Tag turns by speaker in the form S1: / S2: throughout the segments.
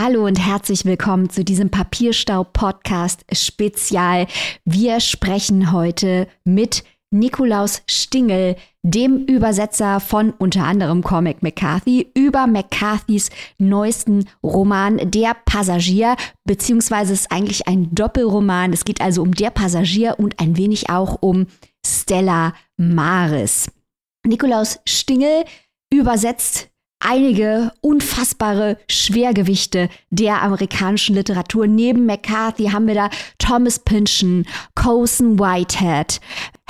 S1: Hallo und herzlich willkommen zu diesem Papierstau-Podcast Spezial. Wir sprechen heute mit Nikolaus Stingel, dem Übersetzer von unter anderem Cormac McCarthy, über McCarthys neuesten Roman Der Passagier, beziehungsweise ist eigentlich ein Doppelroman. Es geht also um Der Passagier und ein wenig auch um Stella Maris. Nikolaus Stingel übersetzt einige unfassbare Schwergewichte der amerikanischen Literatur. Neben McCarthy haben wir da Thomas Pynchon, Colson Whitehead,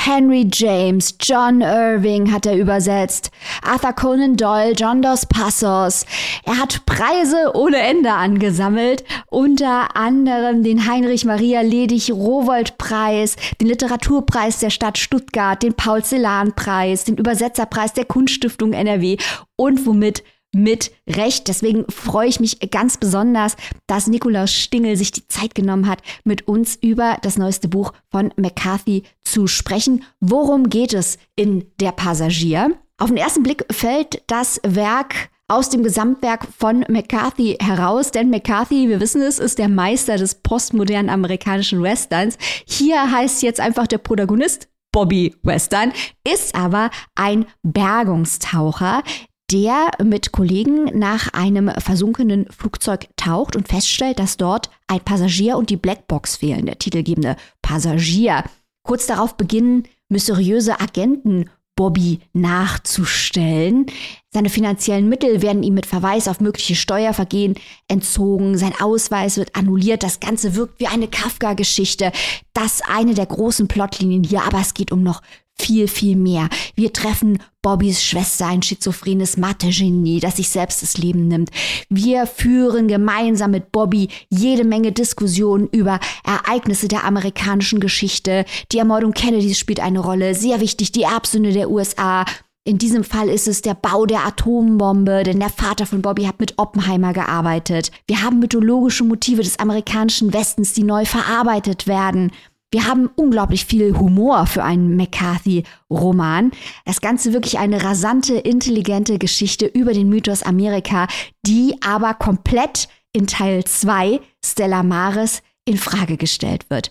S1: Henry James, John Irving hat er übersetzt, Arthur Conan Doyle, John Dos Passos. Er hat Preise ohne Ende angesammelt, unter anderem den Heinrich Maria Ledig Rowold Preis, den Literaturpreis der Stadt Stuttgart, den Paul Celan Preis, den Übersetzerpreis der Kunststiftung NRW und womit mit Recht. Deswegen freue ich mich ganz besonders, dass Nikolaus Stingel sich die Zeit genommen hat, mit uns über das neueste Buch von McCarthy zu sprechen. Worum geht es in Der Passagier? Auf den ersten Blick fällt das Werk aus dem Gesamtwerk von McCarthy heraus, denn McCarthy, wir wissen es, ist der Meister des postmodernen amerikanischen Westerns. Hier heißt jetzt einfach der Protagonist Bobby Western, ist aber ein Bergungstaucher, der mit Kollegen nach einem versunkenen Flugzeug taucht und feststellt, dass dort ein Passagier und die Blackbox fehlen, der titelgebende Passagier. Kurz darauf beginnen mysteriöse Agenten Bobby nachzustellen. Seine finanziellen Mittel werden ihm mit Verweis auf mögliche Steuervergehen entzogen. Sein Ausweis wird annulliert. Das Ganze wirkt wie eine Kafka-Geschichte. Das eine der großen Plotlinien hier, aber es geht um noch viel, viel mehr. Wir treffen Bobbys Schwester, ein schizophrenes Mathe-Genie, das sich selbst das Leben nimmt. Wir führen gemeinsam mit Bobby jede Menge Diskussionen über Ereignisse der amerikanischen Geschichte. Die Ermordung Kennedys spielt eine Rolle, sehr wichtig, die Erbsünde der USA. In diesem Fall ist es der Bau der Atombombe, denn der Vater von Bobby hat mit Oppenheimer gearbeitet. Wir haben mythologische Motive des amerikanischen Westens, die neu verarbeitet werden. Wir haben unglaublich viel Humor für einen McCarthy-Roman. Das Ganze wirklich eine rasante, intelligente Geschichte über den Mythos Amerika, die aber komplett in Teil 2 Stella Maris in Frage gestellt wird.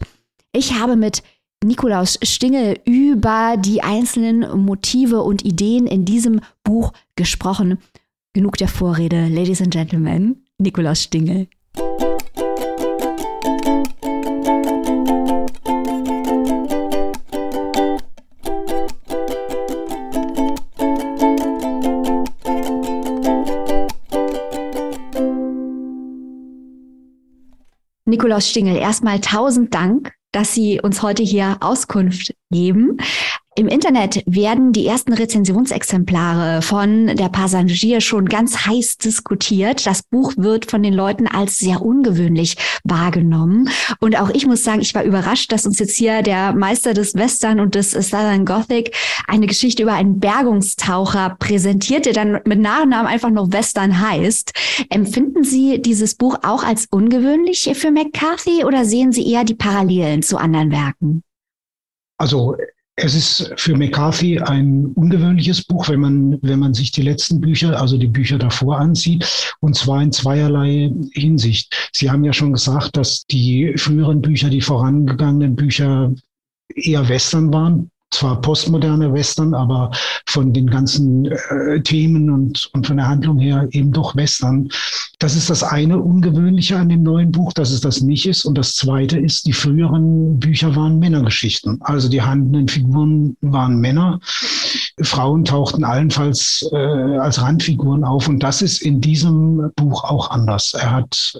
S1: Ich habe mit Nikolaus Stingel über die einzelnen Motive und Ideen in diesem Buch gesprochen. Genug der Vorrede, Ladies and Gentlemen, Nikolaus Stingel. Nikolaus Stingel, erstmal tausend Dank, dass Sie uns heute hier Auskunft geben. Im Internet werden die ersten Rezensionsexemplare von der Passagier schon ganz heiß diskutiert. Das Buch wird von den Leuten als sehr ungewöhnlich wahrgenommen. Und auch ich muss sagen, ich war überrascht, dass uns jetzt hier der Meister des Western und des Southern Gothic eine Geschichte über einen Bergungstaucher präsentiert, der dann mit Nachnamen einfach noch Western heißt. Empfinden Sie dieses Buch auch als ungewöhnlich für McCarthy oder sehen Sie eher die Parallelen zu anderen Werken?
S2: Also es ist für McCarthy ein ungewöhnliches Buch, wenn man, wenn man sich die letzten Bücher, also die Bücher davor ansieht, und zwar in zweierlei Hinsicht. Sie haben ja schon gesagt, dass die früheren Bücher, die vorangegangenen Bücher eher Western waren, zwar postmoderne Western, aber von den ganzen äh, Themen und, und von der Handlung her eben doch Western. Das ist das eine Ungewöhnliche an dem neuen Buch, dass es das nicht ist. Und das zweite ist, die früheren Bücher waren Männergeschichten. Also die handelnden Figuren waren Männer. Frauen tauchten allenfalls äh, als Randfiguren auf. Und das ist in diesem Buch auch anders. Er hat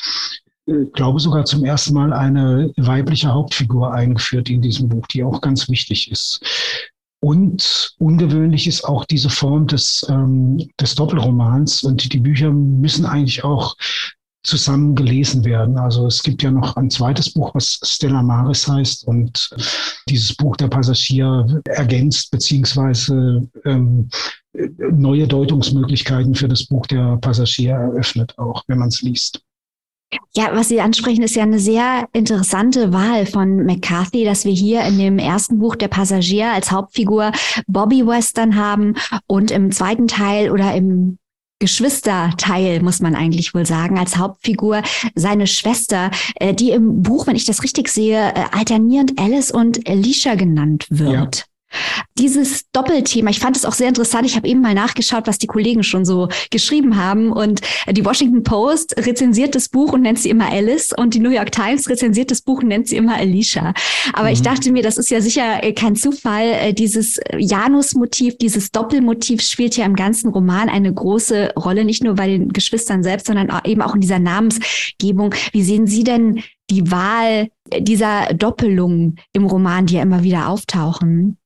S2: äh, glaube sogar zum ersten Mal eine weibliche Hauptfigur eingeführt in diesem Buch, die auch ganz wichtig ist. Und ungewöhnlich ist auch diese Form des, ähm, des Doppelromans. Und die Bücher müssen eigentlich auch zusammen gelesen werden. Also es gibt ja noch ein zweites Buch, was Stella Maris heißt. Und dieses Buch der Passagier ergänzt beziehungsweise ähm, neue Deutungsmöglichkeiten für das Buch der Passagier eröffnet, auch wenn man es liest.
S1: Ja, was Sie ansprechen, ist ja eine sehr interessante Wahl von McCarthy, dass wir hier in dem ersten Buch der Passagier als Hauptfigur Bobby Western haben und im zweiten Teil oder im Geschwisterteil, muss man eigentlich wohl sagen, als Hauptfigur seine Schwester, äh, die im Buch, wenn ich das richtig sehe, äh, alternierend Alice und Alicia genannt wird. Ja. Dieses Doppelthema, ich fand es auch sehr interessant. Ich habe eben mal nachgeschaut, was die Kollegen schon so geschrieben haben. Und die Washington Post rezensiert das Buch und nennt sie immer Alice und die New York Times rezensiert das Buch und nennt sie immer Alicia. Aber mhm. ich dachte mir, das ist ja sicher äh, kein Zufall. Äh, dieses Janus-Motiv, dieses Doppelmotiv spielt ja im ganzen Roman eine große Rolle, nicht nur bei den Geschwistern selbst, sondern eben auch in dieser Namensgebung. Wie sehen Sie denn die Wahl dieser Doppelungen im Roman, die ja immer wieder auftauchen?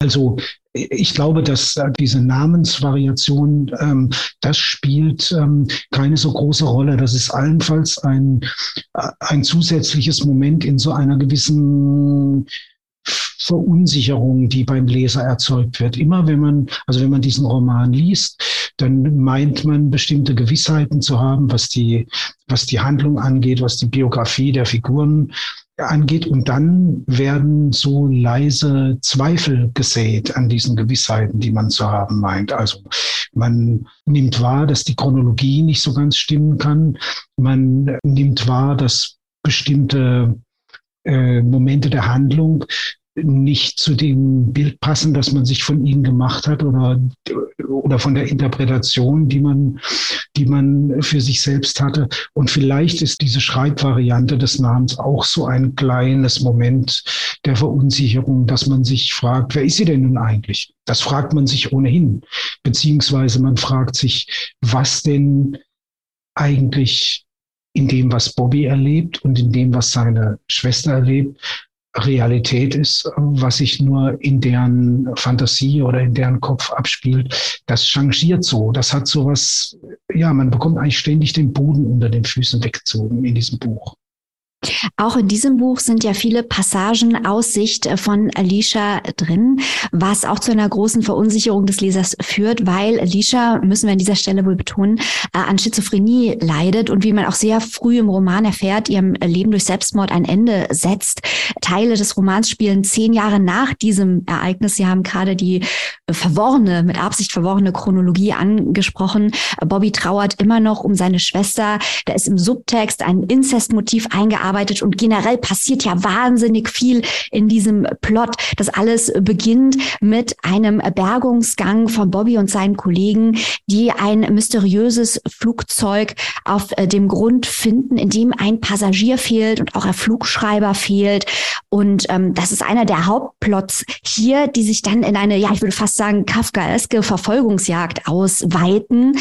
S2: Also ich glaube, dass diese Namensvariation, ähm, das spielt ähm, keine so große Rolle. Das ist allenfalls ein, äh, ein zusätzliches Moment in so einer gewissen Verunsicherung, die beim Leser erzeugt wird. Immer wenn man, also wenn man diesen Roman liest, dann meint man bestimmte Gewissheiten zu haben, was die, was die Handlung angeht, was die Biografie der Figuren angeht. Und dann werden so leise Zweifel gesät an diesen Gewissheiten, die man zu haben meint. Also man nimmt wahr, dass die Chronologie nicht so ganz stimmen kann. Man nimmt wahr, dass bestimmte äh, Momente der Handlung nicht zu dem Bild passen, das man sich von ihnen gemacht hat oder, oder von der Interpretation, die man, die man für sich selbst hatte. Und vielleicht ist diese Schreibvariante des Namens auch so ein kleines Moment der Verunsicherung, dass man sich fragt, wer ist sie denn nun eigentlich? Das fragt man sich ohnehin. Beziehungsweise man fragt sich, was denn eigentlich in dem, was Bobby erlebt und in dem, was seine Schwester erlebt, Realität ist, was sich nur in deren Fantasie oder in deren Kopf abspielt, das changiert so. Das hat sowas, ja, man bekommt eigentlich ständig den Boden unter den Füßen weggezogen in diesem Buch.
S1: Auch in diesem Buch sind ja viele Passagen aus Sicht äh, von Alicia drin, was auch zu einer großen Verunsicherung des Lesers führt, weil Alicia, müssen wir an dieser Stelle wohl betonen, äh, an Schizophrenie leidet und wie man auch sehr früh im Roman erfährt, ihrem Leben durch Selbstmord ein Ende setzt. Teile des Romans spielen zehn Jahre nach diesem Ereignis. Sie haben gerade die verworrene, mit Absicht verworrene Chronologie angesprochen. Bobby trauert immer noch um seine Schwester. Da ist im Subtext ein Inzestmotiv eingearbeitet und generell passiert ja wahnsinnig viel in diesem Plot. Das alles beginnt mit einem Bergungsgang von Bobby und seinen Kollegen, die ein mysteriöses Flugzeug auf äh, dem Grund finden, in dem ein Passagier fehlt und auch ein Flugschreiber fehlt. Und ähm, das ist einer der Hauptplots hier, die sich dann in eine, ja, ich würde fast sagen, kafkaeske Verfolgungsjagd ausweiten.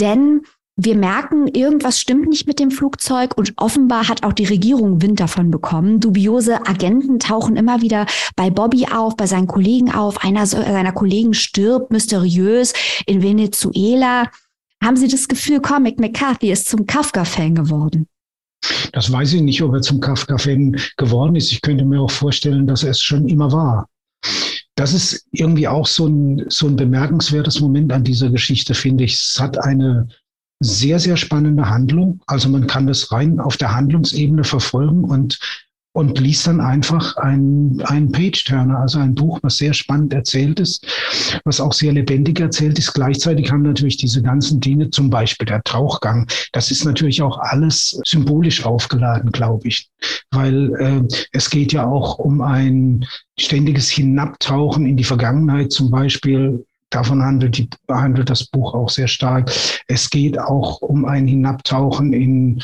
S1: Denn wir merken, irgendwas stimmt nicht mit dem Flugzeug und offenbar hat auch die Regierung Wind davon bekommen. Dubiose Agenten tauchen immer wieder bei Bobby auf, bei seinen Kollegen auf. Einer seiner Kollegen stirbt mysteriös in Venezuela. Haben Sie das Gefühl, Comic McCarthy ist zum Kafka-Fan geworden?
S2: Das weiß ich nicht, ob er zum Kafka-Fan geworden ist. Ich könnte mir auch vorstellen, dass er es schon immer war das ist irgendwie auch so ein, so ein bemerkenswertes Moment an dieser Geschichte, finde ich. Es hat eine sehr, sehr spannende Handlung. Also man kann das rein auf der Handlungsebene verfolgen und und liest dann einfach ein, ein Page-Turner, also ein Buch, was sehr spannend erzählt ist, was auch sehr lebendig erzählt ist. Gleichzeitig haben natürlich diese ganzen Dinge, zum Beispiel der Tauchgang, das ist natürlich auch alles symbolisch aufgeladen, glaube ich, weil äh, es geht ja auch um ein ständiges Hinabtauchen in die Vergangenheit, zum Beispiel Davon handelt, die, handelt das Buch auch sehr stark. Es geht auch um ein Hinabtauchen in,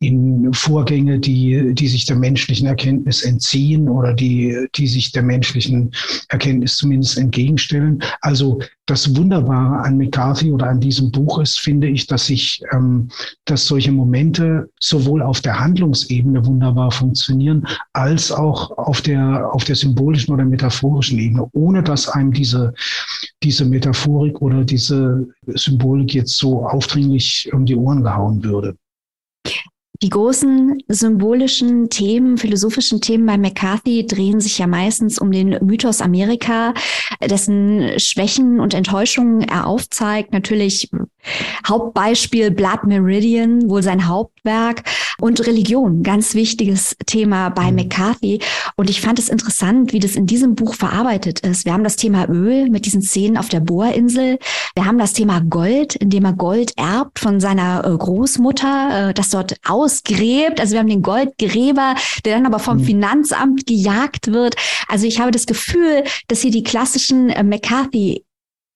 S2: in Vorgänge, die, die sich der menschlichen Erkenntnis entziehen oder die, die sich der menschlichen Erkenntnis zumindest entgegenstellen. Also das Wunderbare an McCarthy oder an diesem Buch ist, finde ich, dass sich, ähm, dass solche Momente sowohl auf der Handlungsebene wunderbar funktionieren, als auch auf der, auf der symbolischen oder metaphorischen Ebene, ohne dass einem diese, diese Metaphorik oder diese Symbolik jetzt so aufdringlich um die Ohren gehauen würde.
S1: Die großen symbolischen Themen, philosophischen Themen bei McCarthy drehen sich ja meistens um den Mythos Amerika, dessen Schwächen und Enttäuschungen er aufzeigt. Natürlich Hauptbeispiel Blood Meridian, wohl sein Hauptwerk und Religion, ganz wichtiges Thema bei mhm. McCarthy. Und ich fand es interessant, wie das in diesem Buch verarbeitet ist. Wir haben das Thema Öl mit diesen Szenen auf der Bohrinsel. Wir haben das Thema Gold, indem er Gold erbt von seiner äh, Großmutter, äh, das dort ausgräbt. Also wir haben den Goldgräber, der dann aber vom mhm. Finanzamt gejagt wird. Also ich habe das Gefühl, dass hier die klassischen äh, McCarthy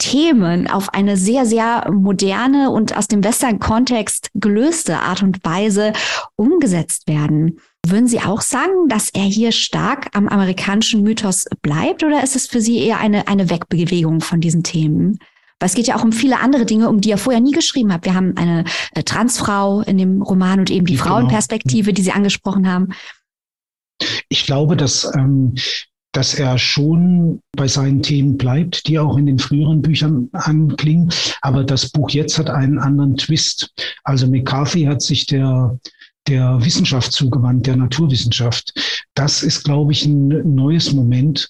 S1: Themen auf eine sehr, sehr moderne und aus dem Western-Kontext gelöste Art und Weise umgesetzt werden. Würden Sie auch sagen, dass er hier stark am amerikanischen Mythos bleibt oder ist es für Sie eher eine, eine Wegbewegung von diesen Themen? Weil es geht ja auch um viele andere Dinge, um die er vorher nie geschrieben hat. Wir haben eine, eine Transfrau in dem Roman und eben die genau. Frauenperspektive, die Sie angesprochen haben.
S2: Ich glaube, dass ähm, dass er schon bei seinen Themen bleibt, die auch in den früheren Büchern anklingen. Aber das Buch jetzt hat einen anderen Twist. Also McCarthy hat sich der der Wissenschaft zugewandt, der Naturwissenschaft. Das ist, glaube ich, ein neues Moment,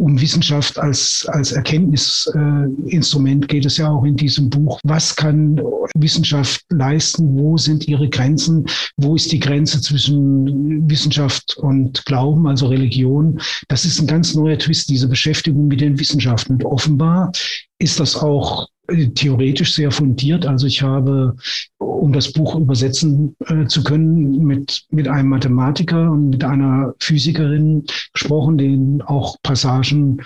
S2: um Wissenschaft als, als Erkenntnisinstrument geht es ja auch in diesem Buch. Was kann Wissenschaft leisten? Wo sind ihre Grenzen? Wo ist die Grenze zwischen Wissenschaft und Glauben, also Religion? Das ist ein ganz neuer Twist, diese Beschäftigung mit den Wissenschaften. Und offenbar ist das auch theoretisch sehr fundiert. Also ich habe, um das Buch übersetzen äh, zu können, mit, mit einem Mathematiker und mit einer Physikerin gesprochen, denen auch Passagen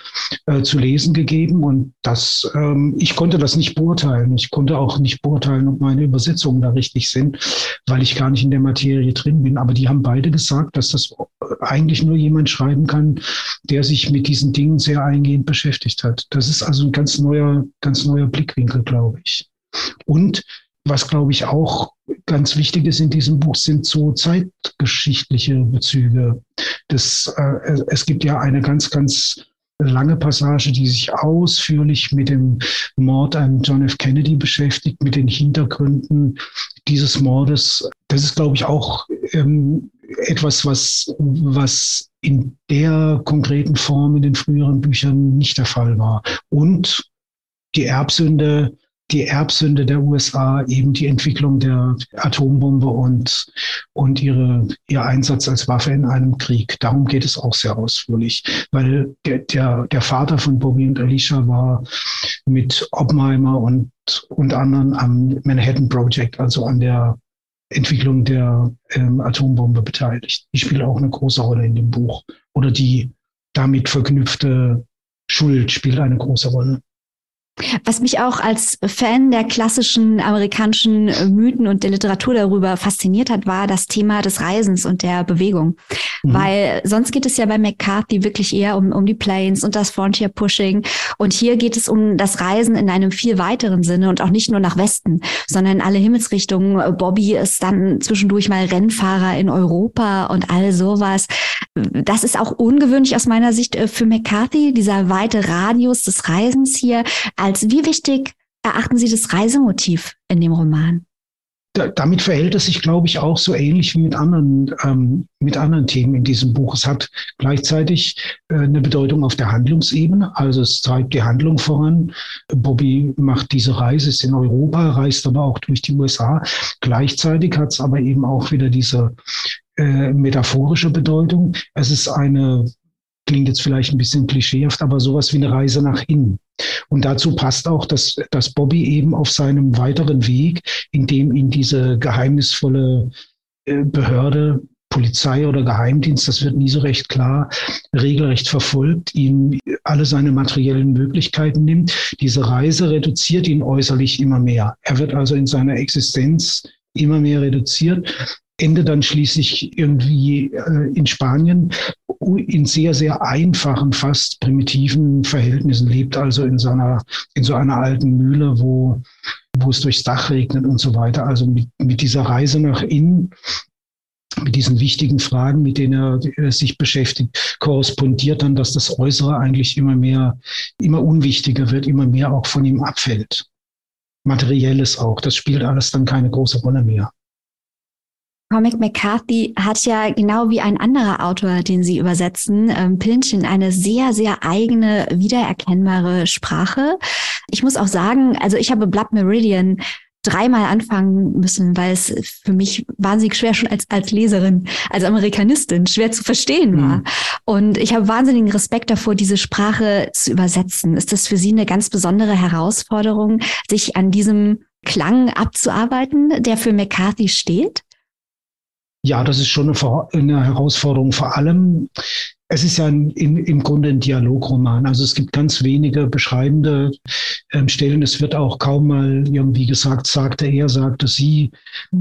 S2: äh, zu lesen gegeben. Und das, ähm, ich konnte das nicht beurteilen. Ich konnte auch nicht beurteilen, ob meine Übersetzungen da richtig sind, weil ich gar nicht in der Materie drin bin. Aber die haben beide gesagt, dass das eigentlich nur jemand schreiben kann, der sich mit diesen Dingen sehr eingehend beschäftigt hat. Das ist also ein ganz neuer, ganz neuer Blickwinkel, glaube ich. Und was, glaube ich, auch ganz wichtig ist in diesem Buch, sind so zeitgeschichtliche Bezüge. Das, äh, es gibt ja eine ganz, ganz lange Passage, die sich ausführlich mit dem Mord an John F. Kennedy beschäftigt, mit den Hintergründen dieses Mordes. Das ist, glaube ich, auch ähm, etwas, was, was in der konkreten Form in den früheren Büchern nicht der Fall war. Und die Erbsünde, die Erbsünde der USA, eben die Entwicklung der Atombombe und, und ihre, ihr Einsatz als Waffe in einem Krieg. Darum geht es auch sehr ausführlich, weil der, der, der Vater von Bobby und Alicia war mit Oppenheimer und, und anderen am Manhattan Project, also an der Entwicklung der ähm, Atombombe beteiligt. Die spielt auch eine große Rolle in dem Buch. Oder die damit verknüpfte Schuld spielt eine große Rolle.
S1: Was mich auch als Fan der klassischen amerikanischen Mythen und der Literatur darüber fasziniert hat, war das Thema des Reisens und der Bewegung. Mhm. Weil sonst geht es ja bei McCarthy wirklich eher um, um die Planes und das Frontier Pushing. Und hier geht es um das Reisen in einem viel weiteren Sinne und auch nicht nur nach Westen, sondern in alle Himmelsrichtungen. Bobby ist dann zwischendurch mal Rennfahrer in Europa und all sowas. Das ist auch ungewöhnlich aus meiner Sicht äh, für McCarthy, dieser weite Radius des Reisens hier als wie wichtig erachten Sie das Reisemotiv in dem Roman?
S2: Da, damit verhält es sich, glaube ich, auch so ähnlich wie mit anderen, ähm, mit anderen Themen in diesem Buch. Es hat gleichzeitig äh, eine Bedeutung auf der Handlungsebene, also es treibt die Handlung voran. Bobby macht diese Reise, ist in Europa, reist aber auch durch die USA. Gleichzeitig hat es aber eben auch wieder diese äh, metaphorische Bedeutung. Es ist eine klingt jetzt vielleicht ein bisschen klischeehaft, aber sowas wie eine Reise nach innen. Und dazu passt auch, dass, dass Bobby eben auf seinem weiteren Weg, in dem ihn diese geheimnisvolle äh, Behörde, Polizei oder Geheimdienst, das wird nie so recht klar, regelrecht verfolgt, ihm alle seine materiellen Möglichkeiten nimmt. Diese Reise reduziert ihn äußerlich immer mehr. Er wird also in seiner Existenz immer mehr reduziert Ende dann schließlich irgendwie äh, in Spanien in sehr, sehr einfachen, fast primitiven Verhältnissen lebt, also in seiner, in so einer alten Mühle, wo, wo es durchs Dach regnet und so weiter. Also mit, mit dieser Reise nach innen, mit diesen wichtigen Fragen, mit denen er, er sich beschäftigt, korrespondiert dann, dass das Äußere eigentlich immer mehr, immer unwichtiger wird, immer mehr auch von ihm abfällt. Materielles auch, das spielt alles dann keine große Rolle mehr.
S1: Comic McCarthy hat ja genau wie ein anderer Autor, den Sie übersetzen, ähm, Pillchen, eine sehr, sehr eigene, wiedererkennbare Sprache. Ich muss auch sagen, also ich habe Blood Meridian dreimal anfangen müssen, weil es für mich wahnsinnig schwer schon als, als Leserin, als Amerikanistin schwer zu verstehen war. Mhm. Und ich habe wahnsinnigen Respekt davor, diese Sprache zu übersetzen. Ist das für Sie eine ganz besondere Herausforderung, sich an diesem Klang abzuarbeiten, der für McCarthy steht?
S2: Ja, das ist schon eine, eine Herausforderung. Vor allem, es ist ja ein, im, im Grunde ein Dialogroman. Also es gibt ganz wenige beschreibende ähm, Stellen. Es wird auch kaum mal irgendwie gesagt, sagte er, sagte sie.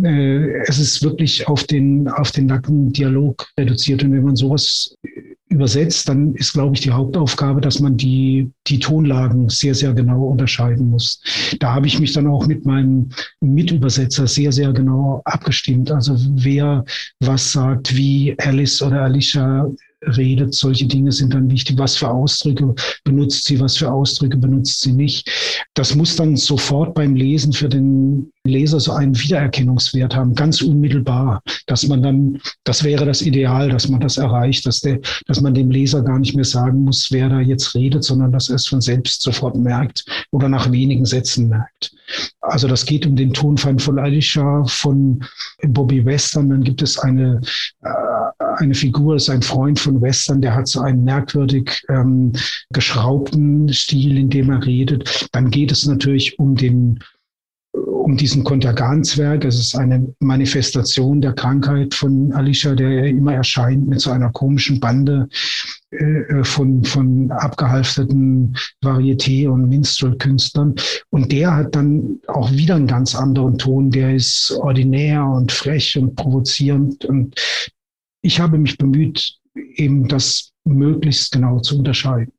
S2: Äh, es ist wirklich auf den, auf den nackten Dialog reduziert. Und wenn man sowas übersetzt, dann ist, glaube ich, die Hauptaufgabe, dass man die, die Tonlagen sehr, sehr genau unterscheiden muss. Da habe ich mich dann auch mit meinem Mitübersetzer sehr, sehr genau abgestimmt. Also wer was sagt, wie Alice oder Alicia redet. Solche Dinge sind dann wichtig. Was für Ausdrücke benutzt sie, was für Ausdrücke benutzt sie nicht. Das muss dann sofort beim Lesen für den Leser so einen Wiedererkennungswert haben, ganz unmittelbar, dass man dann, das wäre das Ideal, dass man das erreicht, dass der, dass man dem Leser gar nicht mehr sagen muss, wer da jetzt redet, sondern dass er es von selbst sofort merkt oder nach wenigen Sätzen merkt. Also das geht um den Tonfall von Alicia, von Bobby Western. Dann gibt es eine, äh, eine Figur, ist ein Freund von Western, der hat so einen merkwürdig ähm, geschraubten Stil, in dem er redet. Dann geht es natürlich um den um diesen Kontergan-Zwerg. Es ist eine Manifestation der Krankheit von Alicia, der immer erscheint mit so einer komischen Bande äh, von, von abgehalfterten Varieté- und Minstrel-Künstlern. Und der hat dann auch wieder einen ganz anderen Ton. Der ist ordinär und frech und provozierend. Und ich habe mich bemüht, eben das möglichst genau zu unterscheiden.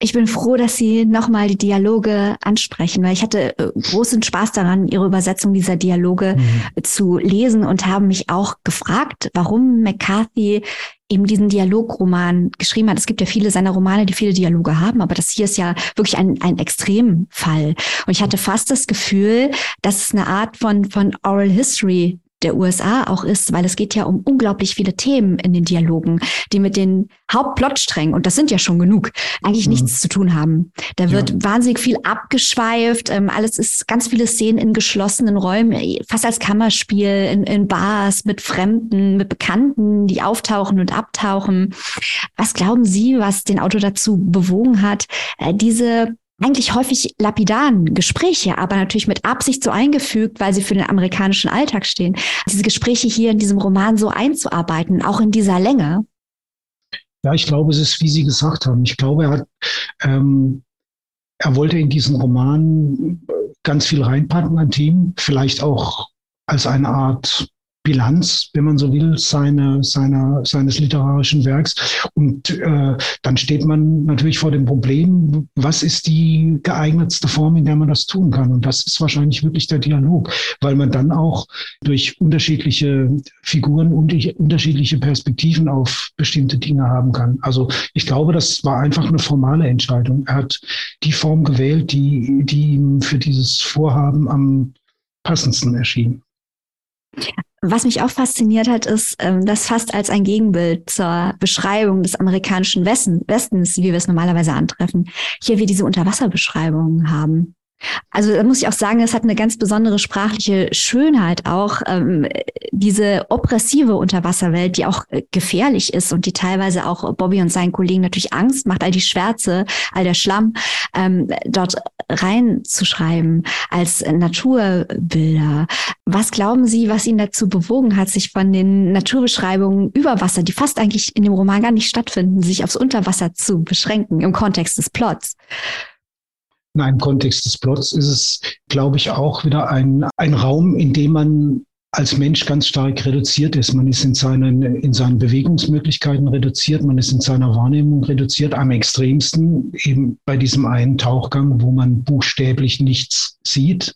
S1: Ich bin froh, dass Sie nochmal die Dialoge ansprechen, weil ich hatte äh, großen Spaß daran, Ihre Übersetzung dieser Dialoge mhm. zu lesen und haben mich auch gefragt, warum McCarthy eben diesen Dialogroman geschrieben hat. Es gibt ja viele seiner Romane, die viele Dialoge haben, aber das hier ist ja wirklich ein, ein Extremfall. Und ich hatte fast das Gefühl, dass es eine Art von, von Oral History der USA auch ist, weil es geht ja um unglaublich viele Themen in den Dialogen, die mit den Hauptplotsträngen, und das sind ja schon genug, eigentlich mhm. nichts zu tun haben. Da wird ja. wahnsinnig viel abgeschweift, ähm, alles ist ganz viele Szenen in geschlossenen Räumen, fast als Kammerspiel, in, in Bars, mit Fremden, mit Bekannten, die auftauchen und abtauchen. Was glauben Sie, was den Autor dazu bewogen hat, äh, diese eigentlich häufig lapidaren Gespräche, aber natürlich mit Absicht so eingefügt, weil sie für den amerikanischen Alltag stehen. Diese Gespräche hier in diesem Roman so einzuarbeiten, auch in dieser Länge.
S2: Ja, ich glaube, es ist, wie Sie gesagt haben. Ich glaube, er hat, ähm, er wollte in diesen Roman ganz viel reinpacken an Themen, vielleicht auch als eine Art Bilanz, wenn man so will, seine, seiner, seines literarischen Werks. Und äh, dann steht man natürlich vor dem Problem, was ist die geeignetste Form, in der man das tun kann? Und das ist wahrscheinlich wirklich der Dialog, weil man dann auch durch unterschiedliche Figuren und unterschiedliche Perspektiven auf bestimmte Dinge haben kann. Also ich glaube, das war einfach eine formale Entscheidung. Er hat die Form gewählt, die, die ihm für dieses Vorhaben am passendsten erschien.
S1: Was mich auch fasziniert hat, ist, ähm, dass fast als ein Gegenbild zur Beschreibung des amerikanischen Westen, Westens, wie wir es normalerweise antreffen, hier wir diese Unterwasserbeschreibungen haben. Also da muss ich auch sagen, es hat eine ganz besondere sprachliche Schönheit auch, ähm, diese oppressive Unterwasserwelt, die auch äh, gefährlich ist und die teilweise auch Bobby und seinen Kollegen natürlich Angst macht, all die Schwärze, all der Schlamm ähm, dort reinzuschreiben als Naturbilder. Was glauben Sie, was ihn dazu bewogen hat, sich von den Naturbeschreibungen über Wasser, die fast eigentlich in dem Roman gar nicht stattfinden, sich aufs Unterwasser zu beschränken im Kontext des Plots?
S2: In im Kontext des Plots ist es, glaube ich, auch wieder ein, ein Raum, in dem man als Mensch ganz stark reduziert ist. Man ist in seinen, in seinen Bewegungsmöglichkeiten reduziert, man ist in seiner Wahrnehmung reduziert, am extremsten eben bei diesem einen Tauchgang, wo man buchstäblich nichts sieht.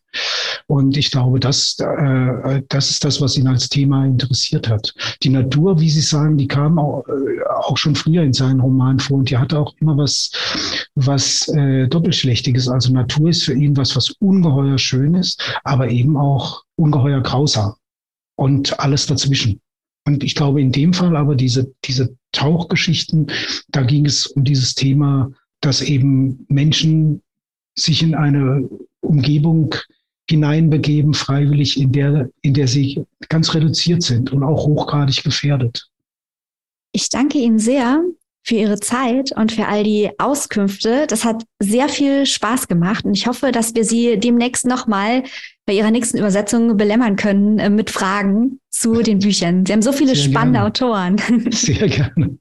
S2: Und ich glaube, das, äh, das ist das, was ihn als Thema interessiert hat. Die Natur, wie Sie sagen, die kam auch, äh, auch schon früher in seinen Romanen vor und die hatte auch immer was, was äh, Doppelschlächtiges. Also Natur ist für ihn was, was ungeheuer schön ist, aber eben auch ungeheuer grausam. Und alles dazwischen. Und ich glaube, in dem Fall aber diese, diese Tauchgeschichten, da ging es um dieses Thema, dass eben Menschen sich in eine Umgebung hineinbegeben, freiwillig, in der, in der sie ganz reduziert sind und auch hochgradig gefährdet.
S1: Ich danke Ihnen sehr für Ihre Zeit und für all die Auskünfte. Das hat sehr viel Spaß gemacht und ich hoffe, dass wir Sie demnächst nochmal bei ihrer nächsten Übersetzung belämmern können äh, mit Fragen zu den Büchern. Sie haben so viele Sehr spannende gerne. Autoren.
S2: Sehr gerne.